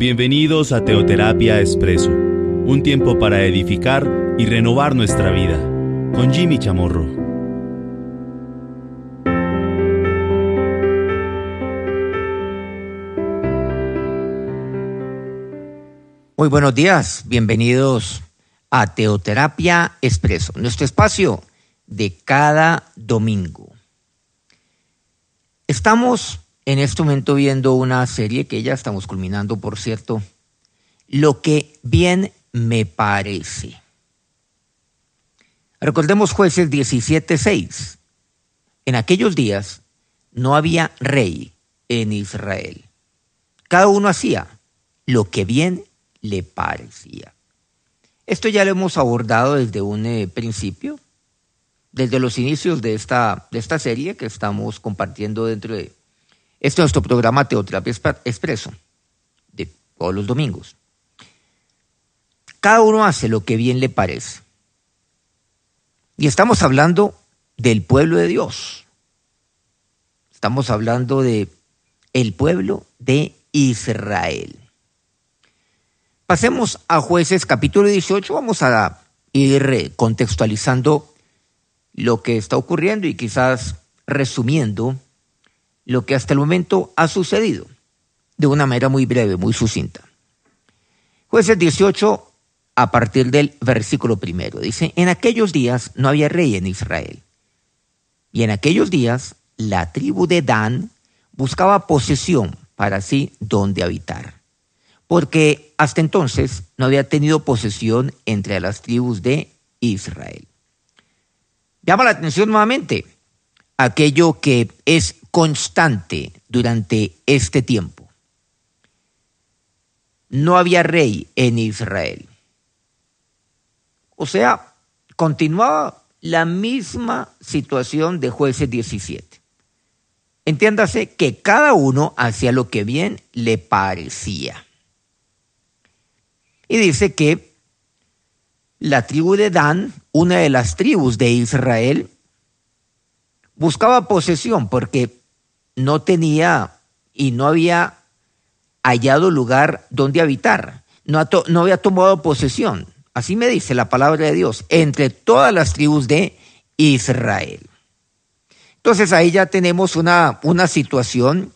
Bienvenidos a Teoterapia Expreso, un tiempo para edificar y renovar nuestra vida, con Jimmy Chamorro. Muy buenos días, bienvenidos a Teoterapia Expreso, nuestro espacio de cada domingo. Estamos en este momento viendo una serie que ya estamos culminando, por cierto, Lo que bien me parece. Recordemos jueces 17.6. En aquellos días no había rey en Israel. Cada uno hacía lo que bien le parecía. Esto ya lo hemos abordado desde un eh, principio, desde los inicios de esta, de esta serie que estamos compartiendo dentro de este es nuestro programa Teoterapia Expreso, de todos los domingos. Cada uno hace lo que bien le parece. Y estamos hablando del pueblo de Dios. Estamos hablando de el pueblo de Israel. Pasemos a jueces capítulo 18. Vamos a ir contextualizando lo que está ocurriendo y quizás resumiendo lo que hasta el momento ha sucedido, de una manera muy breve, muy sucinta. Jueces 18, a partir del versículo primero, dice, en aquellos días no había rey en Israel. Y en aquellos días la tribu de Dan buscaba posesión para sí donde habitar, porque hasta entonces no había tenido posesión entre las tribus de Israel. Llama la atención nuevamente aquello que es constante durante este tiempo. No había rey en Israel. O sea, continuaba la misma situación de jueces 17. Entiéndase que cada uno hacía lo que bien le parecía. Y dice que la tribu de Dan, una de las tribus de Israel, buscaba posesión porque no tenía y no había hallado lugar donde habitar, no, había tomado posesión. Así me dice la palabra de Dios, entre todas las tribus de Israel. Entonces ahí ya tenemos una, una situación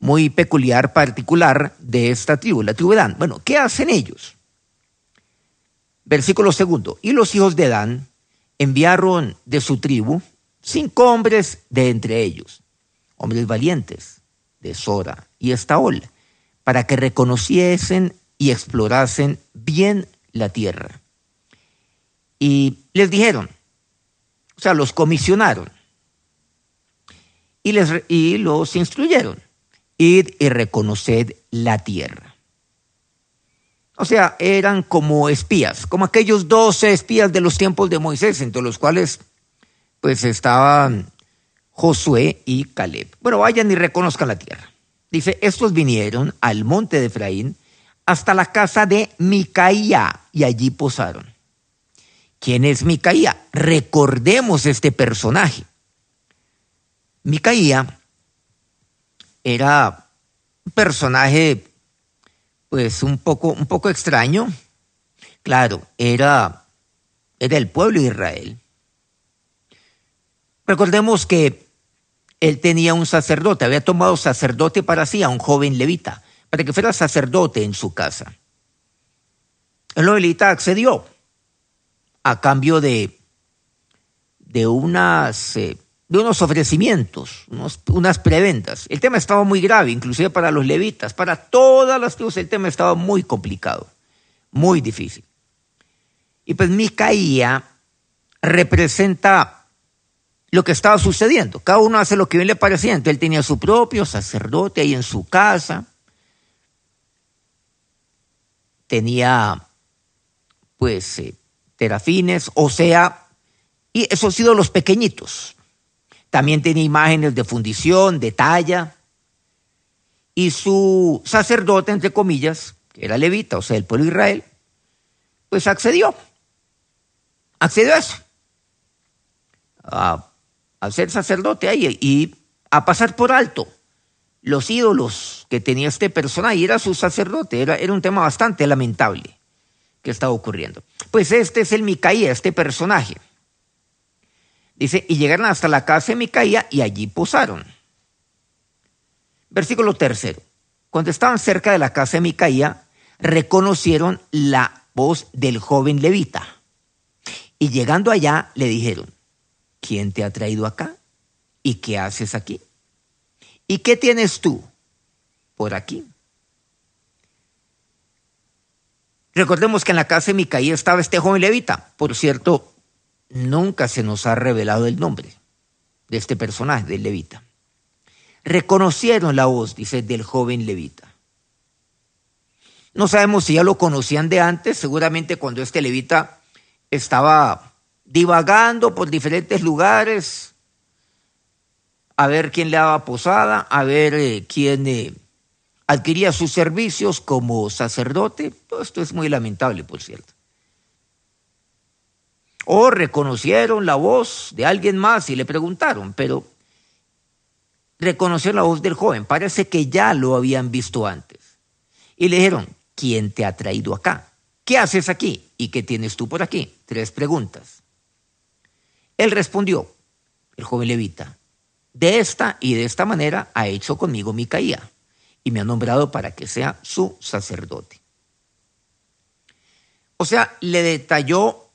muy peculiar, particular de esta tribu, la tribu de Dan. Bueno, ¿qué hacen ellos? Versículo segundo. Y los hijos de Dan enviaron de su tribu cinco hombres de entre ellos, hombres valientes de Sora y Estaol, para que reconociesen y explorasen bien la tierra. Y les dijeron, o sea, los comisionaron y, les, y los instruyeron, id y reconoced la tierra. O sea, eran como espías, como aquellos doce espías de los tiempos de Moisés, entre los cuales pues estaban Josué y Caleb. Bueno, vayan y reconozcan la tierra. Dice, estos vinieron al monte de Efraín hasta la casa de Micaía y allí posaron. ¿Quién es Micaía? Recordemos este personaje. Micaía era un personaje pues un poco, un poco extraño. Claro, era, era el pueblo de Israel. Recordemos que él tenía un sacerdote, había tomado sacerdote para sí a un joven levita, para que fuera sacerdote en su casa. El levita accedió a cambio de, de, unas, eh, de unos ofrecimientos, unas preventas. El tema estaba muy grave, inclusive para los levitas, para todas las tribus el tema estaba muy complicado, muy difícil. Y pues Micaía representa lo que estaba sucediendo. Cada uno hace lo que bien le parecía. Entonces él tenía su propio sacerdote ahí en su casa. Tenía, pues, eh, terafines, o sea, y esos sido los pequeñitos. También tenía imágenes de fundición, de talla. Y su sacerdote, entre comillas, que era levita, o sea, el pueblo de Israel, pues accedió. Accedió a eso. A ser sacerdote ahí y a pasar por alto los ídolos que tenía este personaje, era su sacerdote, era, era un tema bastante lamentable que estaba ocurriendo. Pues este es el Micaía, este personaje. Dice, y llegaron hasta la casa de Micaía y allí posaron. Versículo tercero. Cuando estaban cerca de la casa de Micaía, reconocieron la voz del joven levita. Y llegando allá le dijeron, ¿quién te ha traído acá? ¿Y qué haces aquí? ¿Y qué tienes tú por aquí? Recordemos que en la casa de Micaía estaba este joven levita. Por cierto, nunca se nos ha revelado el nombre de este personaje, del levita. Reconocieron la voz, dice, del joven levita. No sabemos si ya lo conocían de antes, seguramente cuando este levita estaba divagando por diferentes lugares, a ver quién le daba posada, a ver eh, quién eh, adquiría sus servicios como sacerdote. Todo esto es muy lamentable, por cierto. O reconocieron la voz de alguien más y le preguntaron, pero reconoció la voz del joven. Parece que ya lo habían visto antes. Y le dijeron, ¿quién te ha traído acá? ¿Qué haces aquí? ¿Y qué tienes tú por aquí? Tres preguntas. Él respondió, el joven levita, de esta y de esta manera ha hecho conmigo Micaía y me ha nombrado para que sea su sacerdote. O sea, le detalló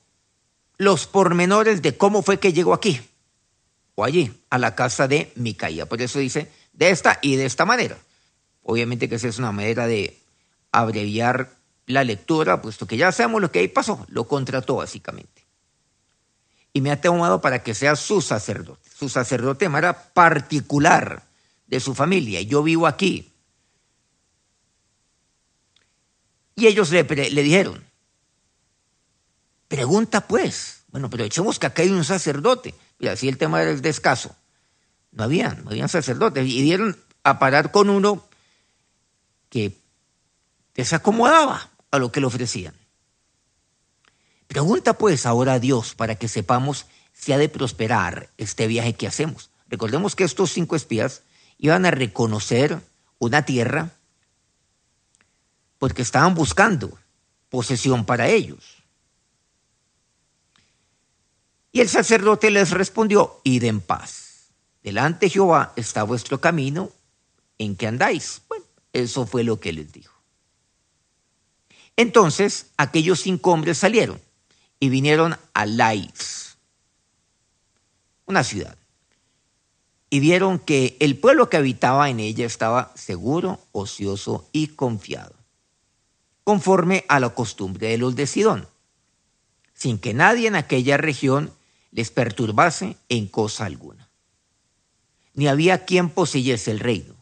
los pormenores de cómo fue que llegó aquí o allí, a la casa de Micaía. Por eso dice, de esta y de esta manera. Obviamente que esa es una manera de abreviar la lectura, puesto que ya sabemos lo que ahí pasó, lo contrató básicamente. Y me ha tomado para que sea su sacerdote, su sacerdote de manera particular de su familia. Yo vivo aquí. Y ellos le, dijeron, pregunta pues, bueno, pero echemos que acá hay un sacerdote. Y así el tema del descaso. No habían, no habían sacerdotes. Y dieron a parar con uno que desacomodaba a lo que le ofrecían. Pregunta pues ahora a Dios para que sepamos si ha de prosperar este viaje que hacemos. Recordemos que estos cinco espías iban a reconocer una tierra porque estaban buscando posesión para ellos. Y el sacerdote les respondió, id en paz. Delante de Jehová está vuestro camino, ¿en que andáis? Bueno, eso fue lo que les dijo. Entonces aquellos cinco hombres salieron y vinieron a Lais, una ciudad, y vieron que el pueblo que habitaba en ella estaba seguro, ocioso y confiado, conforme a la costumbre de los de Sidón, sin que nadie en aquella región les perturbase en cosa alguna. Ni había quien poseyese el reino.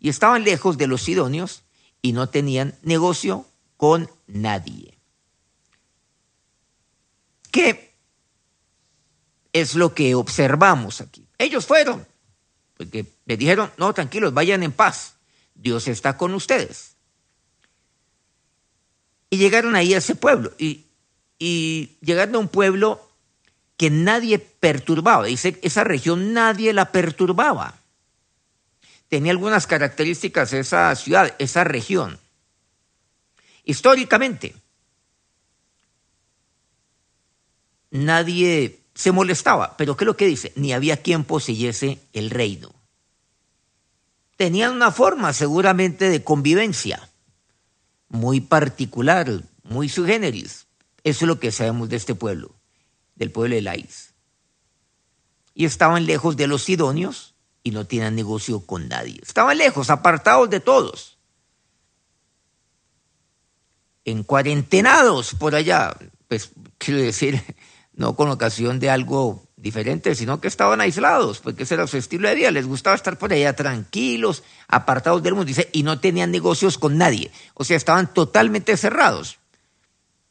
Y estaban lejos de los sidonios y no tenían negocio con nadie. ¿Qué es lo que observamos aquí? Ellos fueron, porque le dijeron, no, tranquilos, vayan en paz, Dios está con ustedes. Y llegaron ahí a ese pueblo, y, y a un pueblo que nadie perturbaba. Dice, esa región nadie la perturbaba. Tenía algunas características esa ciudad, esa región. Históricamente, nadie se molestaba, pero ¿qué es lo que dice? Ni había quien poseyese el reino. Tenían una forma seguramente de convivencia muy particular, muy su generis. Eso es lo que sabemos de este pueblo del pueblo de Laís. Y estaban lejos de los sidonios y no tenían negocio con nadie. Estaban lejos, apartados de todos. En cuarentenados por allá, pues quiero decir, no con ocasión de algo diferente, sino que estaban aislados, porque ese era su estilo de vida, les gustaba estar por allá tranquilos, apartados del mundo, dice, y no tenían negocios con nadie, o sea, estaban totalmente cerrados.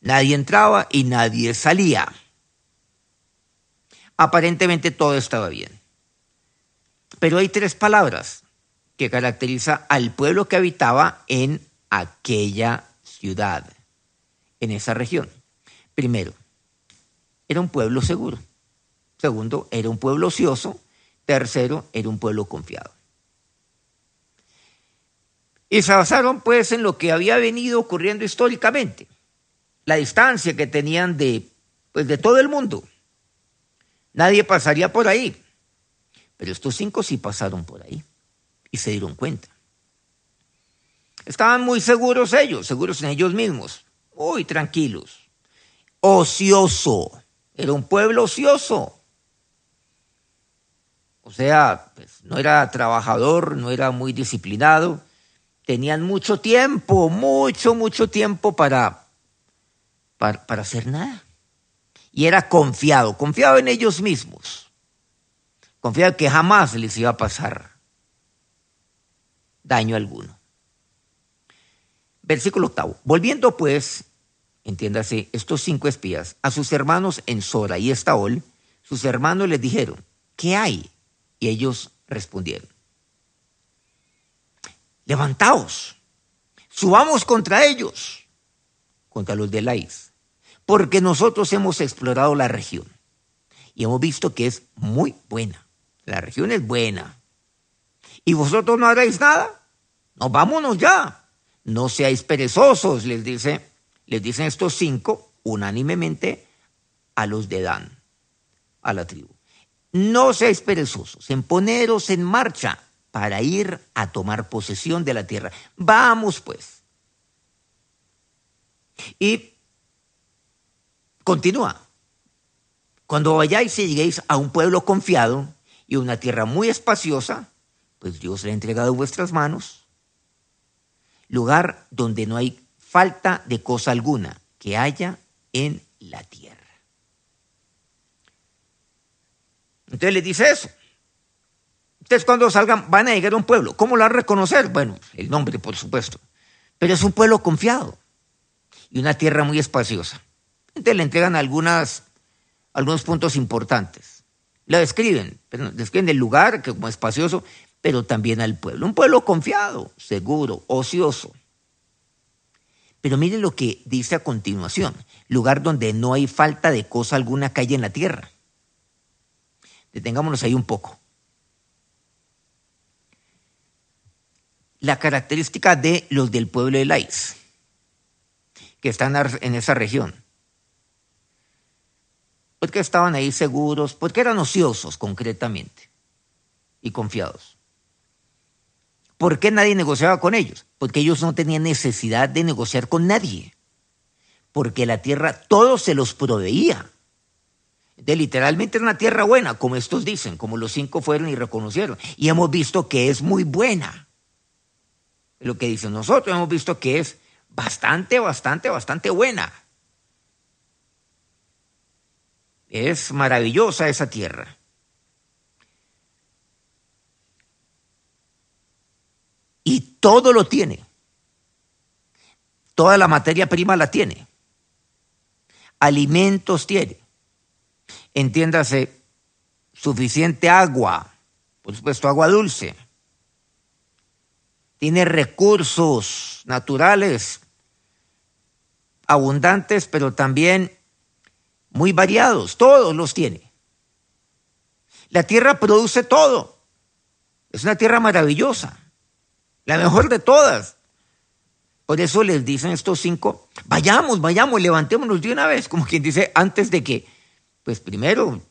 Nadie entraba y nadie salía aparentemente todo estaba bien. Pero hay tres palabras que caracteriza al pueblo que habitaba en aquella ciudad, en esa región. Primero, era un pueblo seguro. Segundo, era un pueblo ocioso. Tercero, era un pueblo confiado. Y se basaron pues en lo que había venido ocurriendo históricamente, la distancia que tenían de, pues, de todo el mundo. Nadie pasaría por ahí, pero estos cinco sí pasaron por ahí y se dieron cuenta. Estaban muy seguros ellos, seguros en ellos mismos, muy tranquilos. Ocioso, era un pueblo ocioso. O sea, pues, no era trabajador, no era muy disciplinado. Tenían mucho tiempo, mucho, mucho tiempo para, para, para hacer nada. Y era confiado, confiado en ellos mismos. Confiado que jamás les iba a pasar daño alguno. Versículo octavo. Volviendo pues, entiéndase, estos cinco espías a sus hermanos en Sora y Estaol, sus hermanos les dijeron, ¿qué hay? Y ellos respondieron, levantaos, subamos contra ellos, contra los de Laís, porque nosotros hemos explorado la región y hemos visto que es muy buena. La región es buena. ¿Y vosotros no haréis nada? No, vámonos ya. No seáis perezosos, les dice, les dicen estos cinco unánimemente a los de Dan, a la tribu. No seáis perezosos en poneros en marcha para ir a tomar posesión de la tierra. Vamos pues. Y continúa. Cuando vayáis y lleguéis a un pueblo confiado y una tierra muy espaciosa, pues Dios le ha entregado en vuestras manos, lugar donde no hay falta de cosa alguna que haya en la tierra. Entonces le dice eso. Ustedes cuando salgan van a llegar a un pueblo. ¿Cómo lo van a reconocer? Bueno, el nombre, por supuesto. Pero es un pueblo confiado y una tierra muy espaciosa. Entonces le entregan algunas, algunos puntos importantes. Lo describen, describen el lugar que como espacioso, pero también al pueblo. Un pueblo confiado, seguro, ocioso. Pero miren lo que dice a continuación, lugar donde no hay falta de cosa alguna que en la tierra. Detengámonos ahí un poco. La característica de los del pueblo de Lais, que están en esa región. Porque estaban ahí seguros, porque eran ociosos concretamente y confiados. ¿Por qué nadie negociaba con ellos? Porque ellos no tenían necesidad de negociar con nadie. Porque la tierra todo se los proveía de literalmente una tierra buena, como estos dicen, como los cinco fueron y reconocieron. Y hemos visto que es muy buena. Lo que dicen nosotros, hemos visto que es bastante, bastante, bastante buena. Es maravillosa esa tierra. Y todo lo tiene. Toda la materia prima la tiene. Alimentos tiene entiéndase, suficiente agua, por supuesto agua dulce. Tiene recursos naturales abundantes, pero también muy variados, todos los tiene. La tierra produce todo. Es una tierra maravillosa, la mejor de todas. Por eso les dicen estos cinco, vayamos, vayamos, levantémonos de una vez, como quien dice, antes de que pues primero,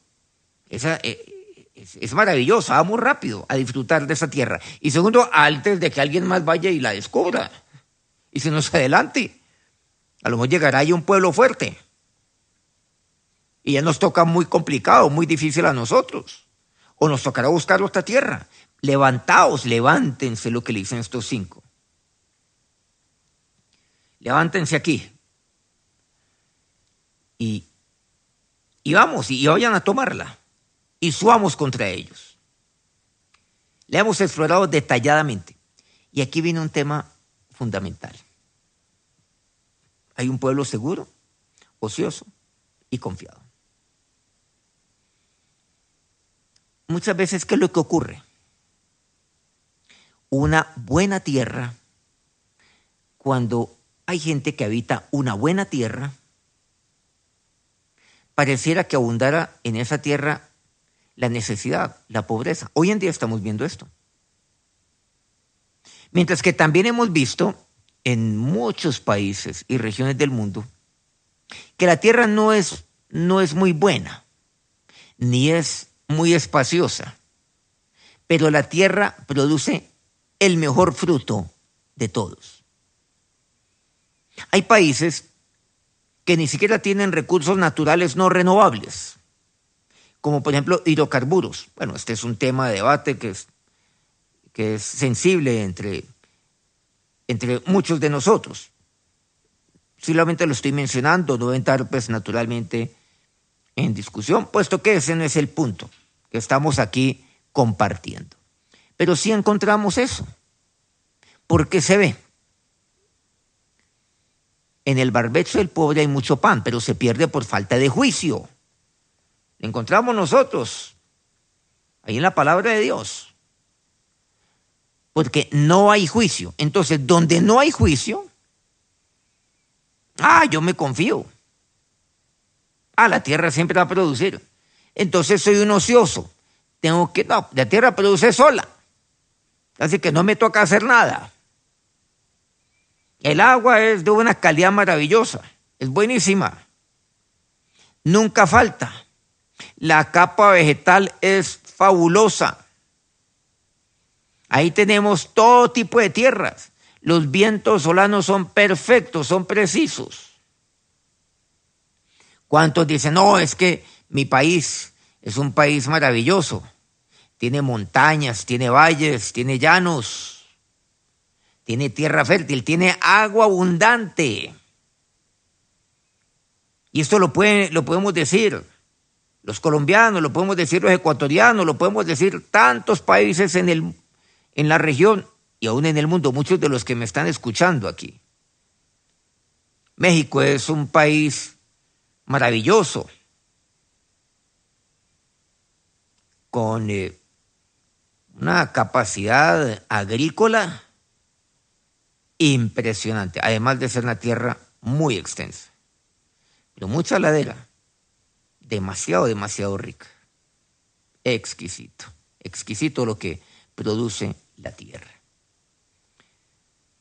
esa, eh, es, maravillosa, vamos rápido a disfrutar de esa tierra. Y segundo, antes de que alguien más vaya y la descubra y se nos adelante. A lo mejor llegará ahí un pueblo fuerte. Y ya nos toca muy complicado, muy difícil a nosotros. O nos tocará buscar otra tierra. Levantaos, levántense, lo que le dicen estos cinco. Levántense aquí. Y y vamos, y vayan a tomarla. Y subamos contra ellos. La hemos explorado detalladamente. Y aquí viene un tema fundamental. Hay un pueblo seguro, ocioso y confiado. Muchas veces, ¿qué es lo que ocurre? Una buena tierra, cuando hay gente que habita una buena tierra, pareciera que abundara en esa tierra la necesidad, la pobreza. Hoy en día estamos viendo esto. Mientras que también hemos visto en muchos países y regiones del mundo que la tierra no es, no es muy buena, ni es muy espaciosa, pero la tierra produce el mejor fruto de todos. Hay países que ni siquiera tienen recursos naturales no renovables, como por ejemplo hidrocarburos. Bueno, este es un tema de debate que es, que es sensible entre, entre muchos de nosotros. Solamente lo estoy mencionando, no a pues naturalmente en discusión, puesto que ese no es el punto que estamos aquí compartiendo. Pero sí encontramos eso, porque se ve. En el barbecho del pobre hay mucho pan, pero se pierde por falta de juicio. Lo encontramos nosotros, ahí en la palabra de Dios. Porque no hay juicio. Entonces, donde no hay juicio, ah, yo me confío. Ah, la tierra siempre va a producir. Entonces soy un ocioso. Tengo que, no, la tierra produce sola. Así que no me toca hacer nada. El agua es de una calidad maravillosa, es buenísima. Nunca falta. La capa vegetal es fabulosa. Ahí tenemos todo tipo de tierras. Los vientos solanos son perfectos, son precisos. ¿Cuántos dicen, no, es que mi país es un país maravilloso? Tiene montañas, tiene valles, tiene llanos, tiene tierra fértil, tiene agua abundante. Y esto lo, lo podemos decir los colombianos, lo podemos decir los ecuatorianos, lo podemos decir tantos países en, el, en la región y aún en el mundo, muchos de los que me están escuchando aquí. México es un país maravilloso, con eh, una capacidad agrícola impresionante, además de ser una tierra muy extensa, pero mucha ladera, demasiado, demasiado rica, exquisito, exquisito lo que produce la tierra.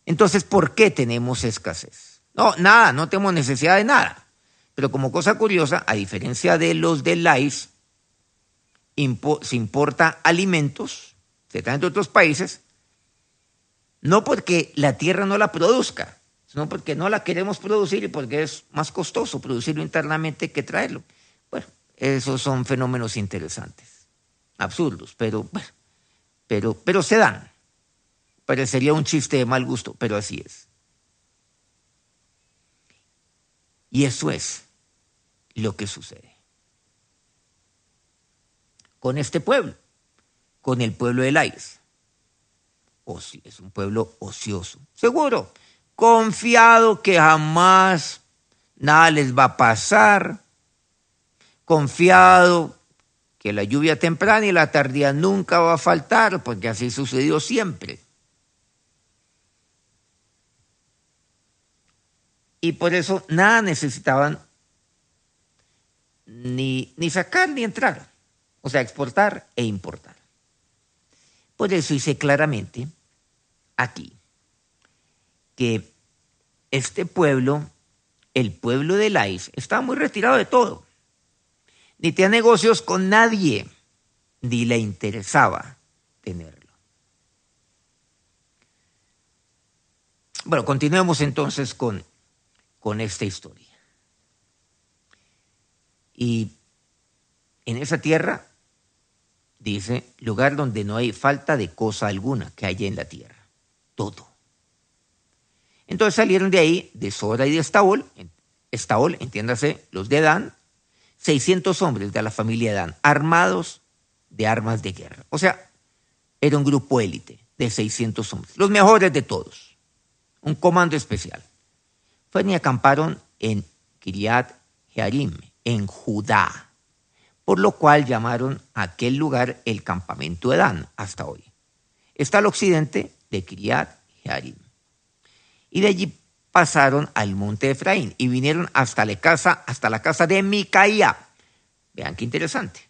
Entonces, ¿por qué tenemos escasez? No, nada, no tenemos necesidad de nada. Pero como cosa curiosa, a diferencia de los de LAIS, se importa alimentos, se otros países, no porque la tierra no la produzca, sino porque no la queremos producir y porque es más costoso producirlo internamente que traerlo. Bueno, esos son fenómenos interesantes, absurdos, pero, pero, pero se dan. Parecería un chiste de mal gusto, pero así es. Y eso es lo que sucede con este pueblo, con el pueblo de Laís. es un pueblo ocioso, seguro, confiado que jamás nada les va a pasar, confiado que la lluvia temprana y la tardía nunca va a faltar, porque así sucedió siempre. Y por eso nada necesitaban ni, ni sacar ni entrar, o sea, exportar e importar. Por eso dice claramente aquí que este pueblo, el pueblo de Lais, estaba muy retirado de todo. Ni tenía negocios con nadie, ni le interesaba tenerlo. Bueno, continuemos entonces con con esta historia. Y en esa tierra, dice, lugar donde no hay falta de cosa alguna que haya en la tierra. Todo. Entonces salieron de ahí, de Sora y de Estaol, Estaol, entiéndase, los de Dan, 600 hombres de la familia Dan, armados de armas de guerra. O sea, era un grupo élite de 600 hombres, los mejores de todos, un comando especial fueron y acamparon en Kiriat Jearim, en Judá, por lo cual llamaron a aquel lugar el campamento de Dan hasta hoy. Está al occidente de Kiriat Jearim. Y de allí pasaron al monte Efraín y vinieron hasta la casa, hasta la casa de Micaía. Vean qué interesante.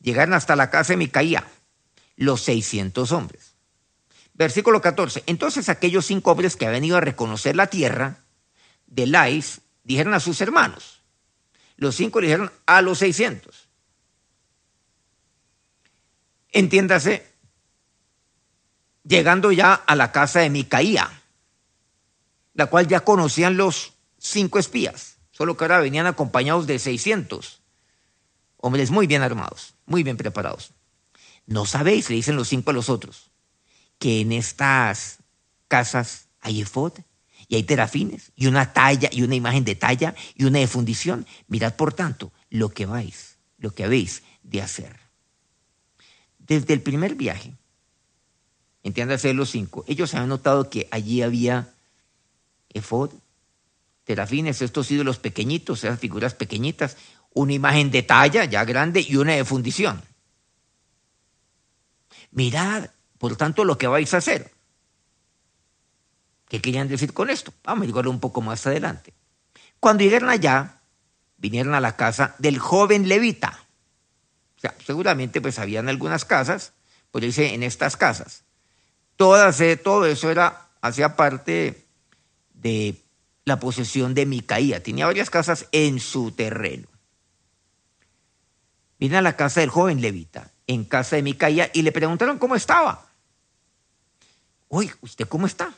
Llegaron hasta la casa de Micaía, los 600 hombres. Versículo 14. Entonces aquellos cinco hombres que habían ido a reconocer la tierra de Lais dijeron a sus hermanos. Los cinco le dijeron a los seiscientos. Entiéndase, llegando ya a la casa de Micaía, la cual ya conocían los cinco espías, solo que ahora venían acompañados de seiscientos hombres muy bien armados, muy bien preparados. No sabéis, le dicen los cinco a los otros, que en estas casas hay efod y hay terafines y una talla y una imagen de talla y una de fundición. Mirad, por tanto, lo que vais, lo que habéis de hacer. Desde el primer viaje, entiéndase los cinco, ellos habían notado que allí había efod, terafines, estos ídolos pequeñitos, esas figuras pequeñitas, una imagen de talla ya grande y una de fundición. Mirad, por tanto, lo que vais a hacer. ¿Qué querían decir con esto? Vamos a llegar un poco más adelante. Cuando llegaron allá, vinieron a la casa del joven levita. O sea, seguramente pues habían algunas casas, pues dice en estas casas. Todas, eh, todo eso era, hacía parte de la posesión de Micaía. Tenía varias casas en su terreno. Vino a la casa del joven levita, en casa de Micaía, y le preguntaron cómo estaba. Uy, ¿usted cómo está?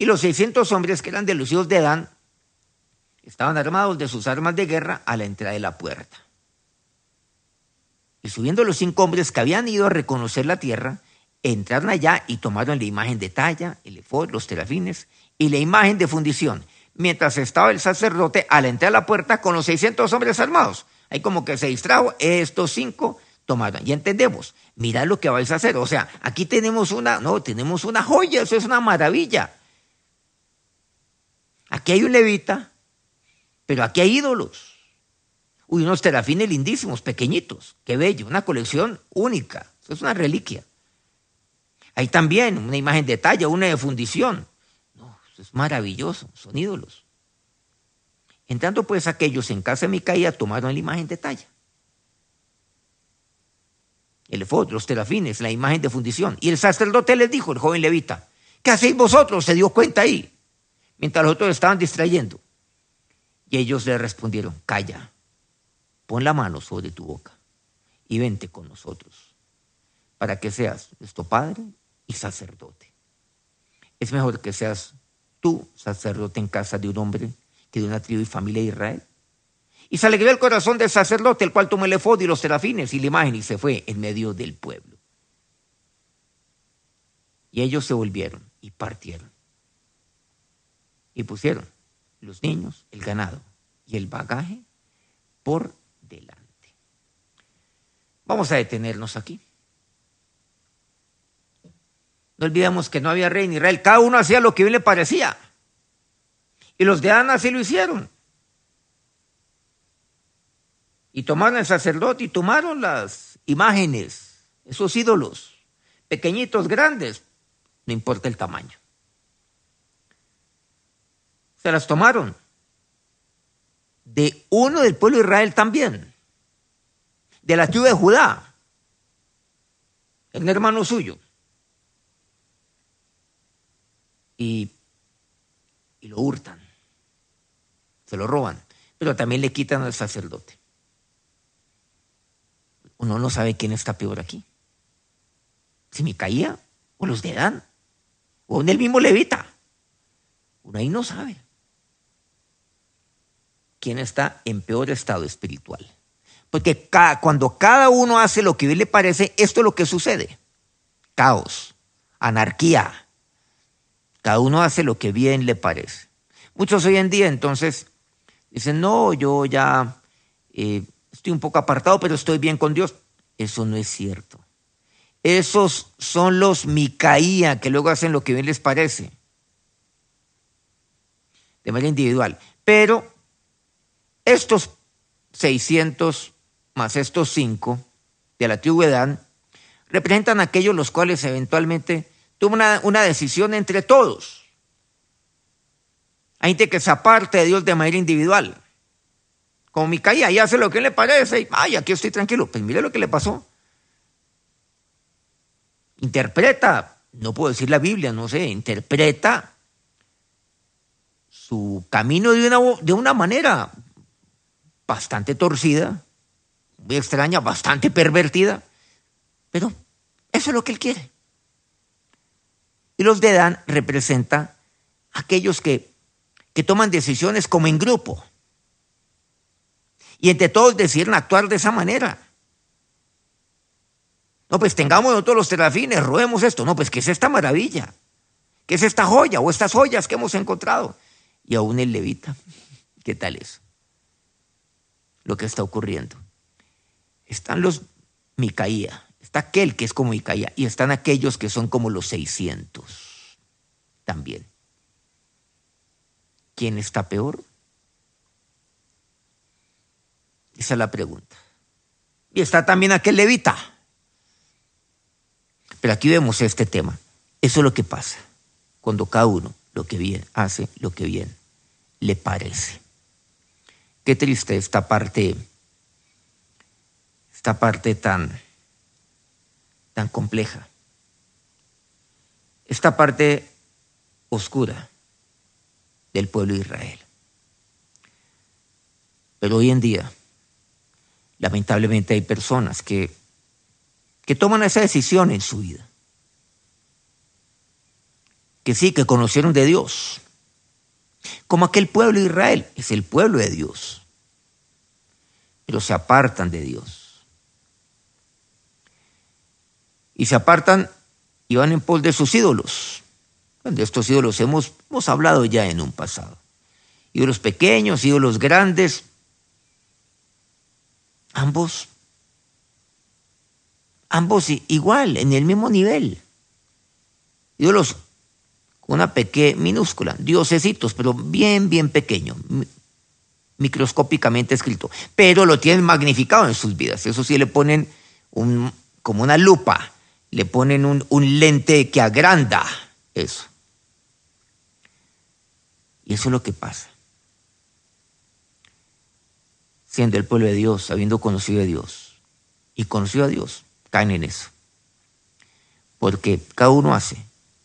Y los 600 hombres que eran de los hijos de Adán estaban armados de sus armas de guerra a la entrada de la puerta. Y subiendo los cinco hombres que habían ido a reconocer la tierra, entraron allá y tomaron la imagen de talla, el efod, los terafines y la imagen de fundición, mientras estaba el sacerdote a la entrada de la puerta con los 600 hombres armados. Ahí como que se distrajo, estos cinco tomaron. Ya entendemos, mirad lo que vais a hacer. O sea, aquí tenemos una, no, tenemos una joya, eso es una maravilla. Aquí hay un levita, pero aquí hay ídolos. Uy, unos terafines lindísimos, pequeñitos, qué bello, una colección única, es una reliquia. Hay también una imagen de talla, una de fundición. No, eso es maravilloso, son ídolos. Entrando pues aquellos en casa de Micaía tomaron la imagen de talla. El efod, los terafines, la imagen de fundición. Y el sacerdote les dijo, el joven levita, ¿qué hacéis vosotros? Se dio cuenta ahí. Mientras los otros estaban distrayendo. Y ellos le respondieron, calla, pon la mano sobre tu boca y vente con nosotros, para que seas nuestro padre y sacerdote. Es mejor que seas tú sacerdote en casa de un hombre que de una tribu y familia de Israel. Y se alegró el corazón del sacerdote, el cual tomó el efod y los serafines y la imagen y se fue en medio del pueblo. Y ellos se volvieron y partieron. Y pusieron los niños, el ganado y el bagaje por delante. Vamos a detenernos aquí. No olvidemos que no había rey en Israel. Cada uno hacía lo que bien le parecía. Y los de Ana sí lo hicieron. Y tomaron el sacerdote y tomaron las imágenes, esos ídolos, pequeñitos, grandes, no importa el tamaño. Se las tomaron. De uno del pueblo de Israel también. De la tribu de Judá. El hermano suyo. Y, y lo hurtan se lo roban, pero también le quitan al sacerdote. Uno no sabe quién está peor aquí. Si me caía, o los de Dan, o en el mismo levita. Uno ahí no sabe quién está en peor estado espiritual. Porque cuando cada uno hace lo que bien le parece, esto es lo que sucede. Caos, anarquía. Cada uno hace lo que bien le parece. Muchos hoy en día entonces Dicen, no, yo ya eh, estoy un poco apartado, pero estoy bien con Dios. Eso no es cierto. Esos son los Micaía que luego hacen lo que bien les parece. De manera individual. Pero estos 600 más estos 5 de la Dan representan aquellos los cuales eventualmente tuvo una, una decisión entre todos hay gente que se aparte de Dios de manera individual. Como Micaía, y hace lo que le parece, y ay, aquí estoy tranquilo. Pues mire lo que le pasó. interpreta, no puedo decir la Biblia, no sé, interpreta su camino de una, de una manera bastante torcida, muy extraña, bastante pervertida, pero eso es lo que él quiere. Y los de Dan representa aquellos que, que toman decisiones como en grupo. Y entre todos deciden actuar de esa manera. No, pues tengamos todos los terafines, robemos esto. No, pues ¿qué es esta maravilla? ¿Qué es esta joya o estas joyas que hemos encontrado? Y aún el levita, ¿qué tal es? Lo que está ocurriendo. Están los Micaía, está aquel que es como Micaía, y están aquellos que son como los 600 también. ¿Quién está peor? Esa es la pregunta. Y está también aquel levita. Pero aquí vemos este tema. Eso es lo que pasa cuando cada uno lo que bien hace, lo que bien le parece. Qué triste esta parte, esta parte tan, tan compleja. Esta parte oscura del pueblo de Israel. Pero hoy en día, lamentablemente hay personas que, que toman esa decisión en su vida. Que sí, que conocieron de Dios. Como aquel pueblo de Israel, es el pueblo de Dios. Pero se apartan de Dios. Y se apartan y van en pos de sus ídolos. De estos ídolos hemos, hemos hablado ya en un pasado. Ídolos pequeños, ídolos grandes. Ambos, ambos igual, en el mismo nivel. Ídolos con una pequeña, minúscula, diosesitos, pero bien, bien pequeño, microscópicamente escrito. Pero lo tienen magnificado en sus vidas. Eso sí le ponen un, como una lupa, le ponen un, un lente que agranda eso. Y eso es lo que pasa. Siendo el pueblo de Dios, habiendo conocido a Dios y conocido a Dios, caen en eso. Porque cada uno hace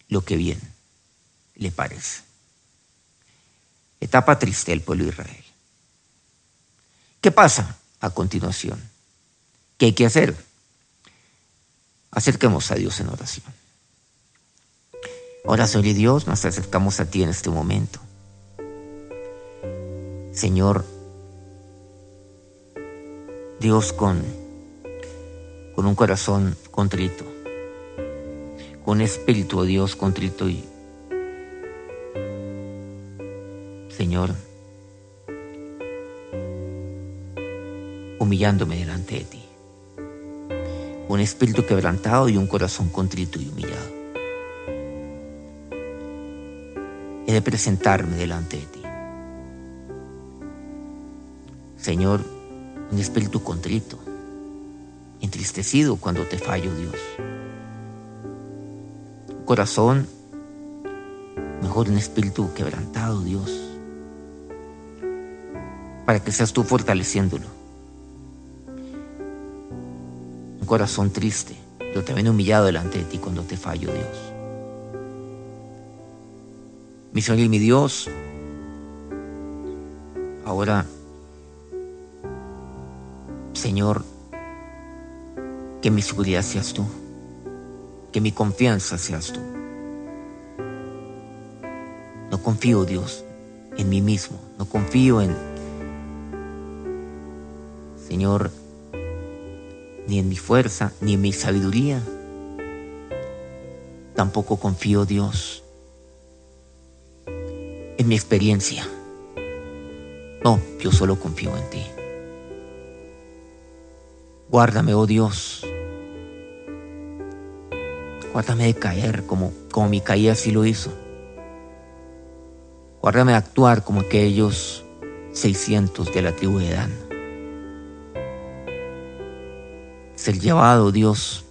lo que bien le parece. Etapa triste del pueblo de Israel. ¿Qué pasa a continuación? ¿Qué hay que hacer? Acerquemos a Dios en oración. Ahora, Señor Dios, nos acercamos a ti en este momento. Señor, Dios con, con un corazón contrito, con espíritu, oh Dios, contrito y Señor, humillándome delante de ti, un espíritu quebrantado y un corazón contrito y humillado. He de presentarme delante de ti. Señor, un espíritu contrito, entristecido cuando te fallo, Dios. Un corazón, mejor un espíritu quebrantado, Dios, para que seas tú fortaleciéndolo. Un corazón triste, pero también humillado delante de ti cuando te fallo, Dios. Mi Señor y mi Dios, ahora Señor, que mi seguridad seas tú, que mi confianza seas tú. No confío, Dios, en mí mismo, no confío en, Señor, ni en mi fuerza, ni en mi sabiduría. Tampoco confío, Dios, en mi experiencia. No, yo solo confío en ti. Guárdame, oh Dios. Guárdame de caer como, como mi caída así lo hizo. Guárdame de actuar como aquellos 600 de la tribu de Dan. Ser llevado, Dios.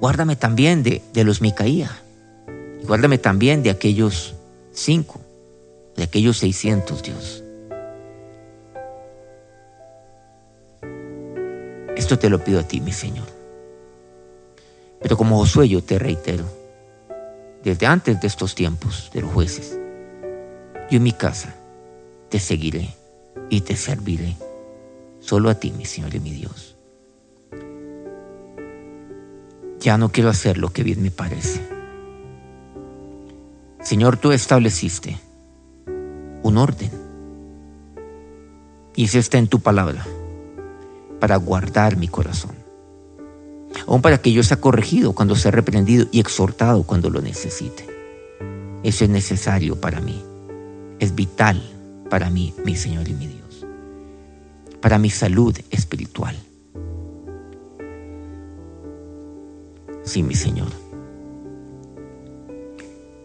Guárdame también de, de los Micaía. Guárdame también de aquellos cinco, de aquellos 600, Dios. Esto te lo pido a ti, mi Señor. Pero como Josué yo te reitero, desde antes de estos tiempos de los jueces, yo en mi casa te seguiré y te serviré. Solo a ti, mi Señor y mi Dios. Ya no quiero hacer lo que bien me parece. Señor, tú estableciste un orden. Y eso está en tu palabra, para guardar mi corazón. Aún para que yo sea corregido cuando sea reprendido y exhortado cuando lo necesite. Eso es necesario para mí. Es vital para mí, mi Señor y mi Dios. Para mi salud espiritual. Sí, mi Señor.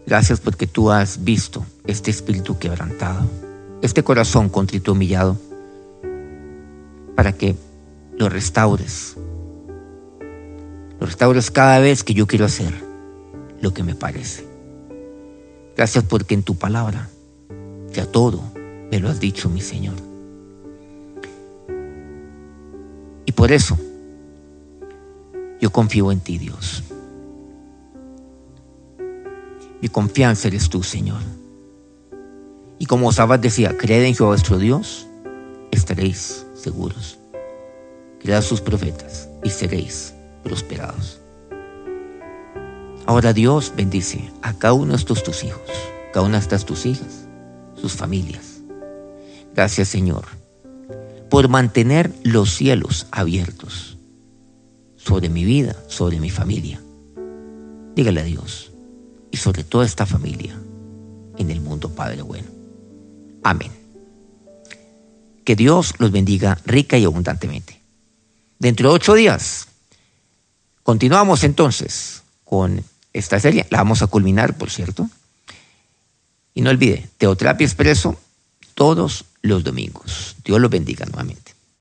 Gracias porque tú has visto este espíritu quebrantado, este corazón contrito humillado, para que lo restaures. Lo restaures cada vez que yo quiero hacer lo que me parece. Gracias porque en tu palabra ya todo me lo has dicho, mi Señor. Por eso yo confío en ti, Dios. Mi confianza eres tú, Señor. Y como Sabas decía, creed en Jehová vuestro Dios, estaréis seguros. Creed sus profetas y seréis prosperados. Ahora Dios bendice a cada uno de estos tus hijos, cada una de estas tus hijas, sus familias. Gracias Señor por mantener los cielos abiertos sobre mi vida, sobre mi familia. Dígale a Dios y sobre toda esta familia en el mundo Padre bueno. Amén. Que Dios los bendiga rica y abundantemente. Dentro de ocho días, continuamos entonces con esta serie. La vamos a culminar, por cierto. Y no olvide, Teoterapia Expreso todos los domingos. Dios los bendiga nuevamente.